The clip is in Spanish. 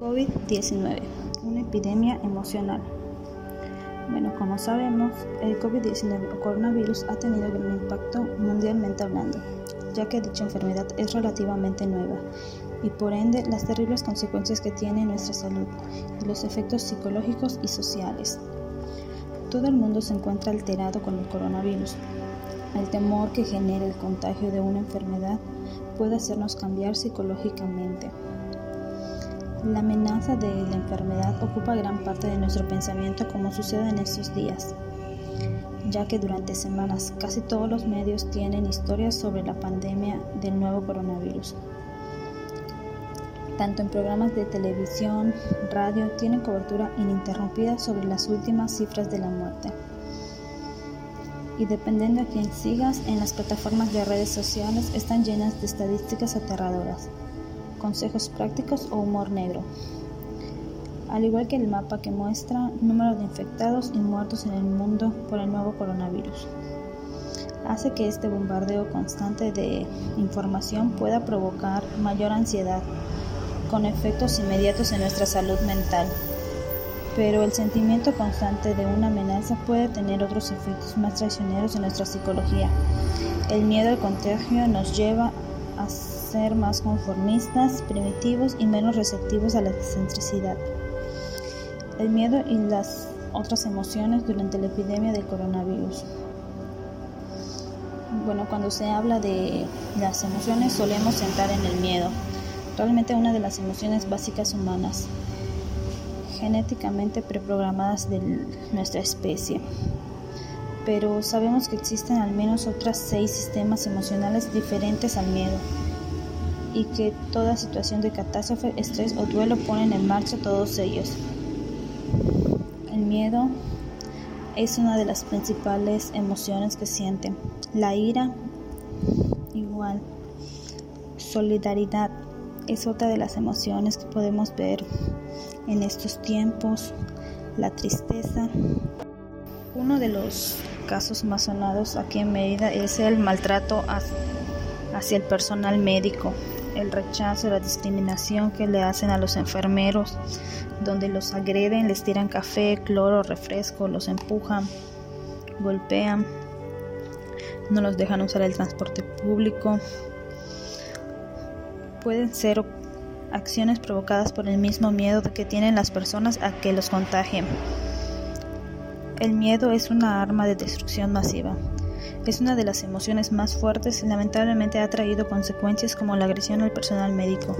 COVID-19, una epidemia emocional. Bueno, como sabemos, el COVID-19 o coronavirus ha tenido gran impacto mundialmente hablando, ya que dicha enfermedad es relativamente nueva y por ende las terribles consecuencias que tiene en nuestra salud y los efectos psicológicos y sociales. Todo el mundo se encuentra alterado con el coronavirus. El temor que genera el contagio de una enfermedad puede hacernos cambiar psicológicamente. La amenaza de la enfermedad ocupa gran parte de nuestro pensamiento como sucede en estos días, ya que durante semanas casi todos los medios tienen historias sobre la pandemia del nuevo coronavirus. Tanto en programas de televisión, radio, tienen cobertura ininterrumpida sobre las últimas cifras de la muerte. Y dependiendo a quien sigas, en las plataformas de redes sociales están llenas de estadísticas aterradoras consejos prácticos o humor negro. Al igual que el mapa que muestra número de infectados y muertos en el mundo por el nuevo coronavirus. Hace que este bombardeo constante de información pueda provocar mayor ansiedad, con efectos inmediatos en nuestra salud mental. Pero el sentimiento constante de una amenaza puede tener otros efectos más traicioneros en nuestra psicología. El miedo al contagio nos lleva a ser más conformistas, primitivos y menos receptivos a la excentricidad. El miedo y las otras emociones durante la epidemia del coronavirus. Bueno, cuando se habla de las emociones solemos centrar en el miedo, realmente una de las emociones básicas humanas, genéticamente preprogramadas de nuestra especie. Pero sabemos que existen al menos otras seis sistemas emocionales diferentes al miedo y que toda situación de catástrofe, estrés o duelo ponen en marcha todos ellos. El miedo es una de las principales emociones que sienten. La ira igual. Solidaridad es otra de las emociones que podemos ver en estos tiempos. La tristeza. Uno de los casos más sonados aquí en Mérida es el maltrato hacia el personal médico el rechazo, la discriminación que le hacen a los enfermeros, donde los agreden, les tiran café, cloro, refresco, los empujan, golpean, no los dejan usar el transporte público. Pueden ser acciones provocadas por el mismo miedo que tienen las personas a que los contagien. El miedo es una arma de destrucción masiva. Es una de las emociones más fuertes y lamentablemente ha traído consecuencias como la agresión al personal médico.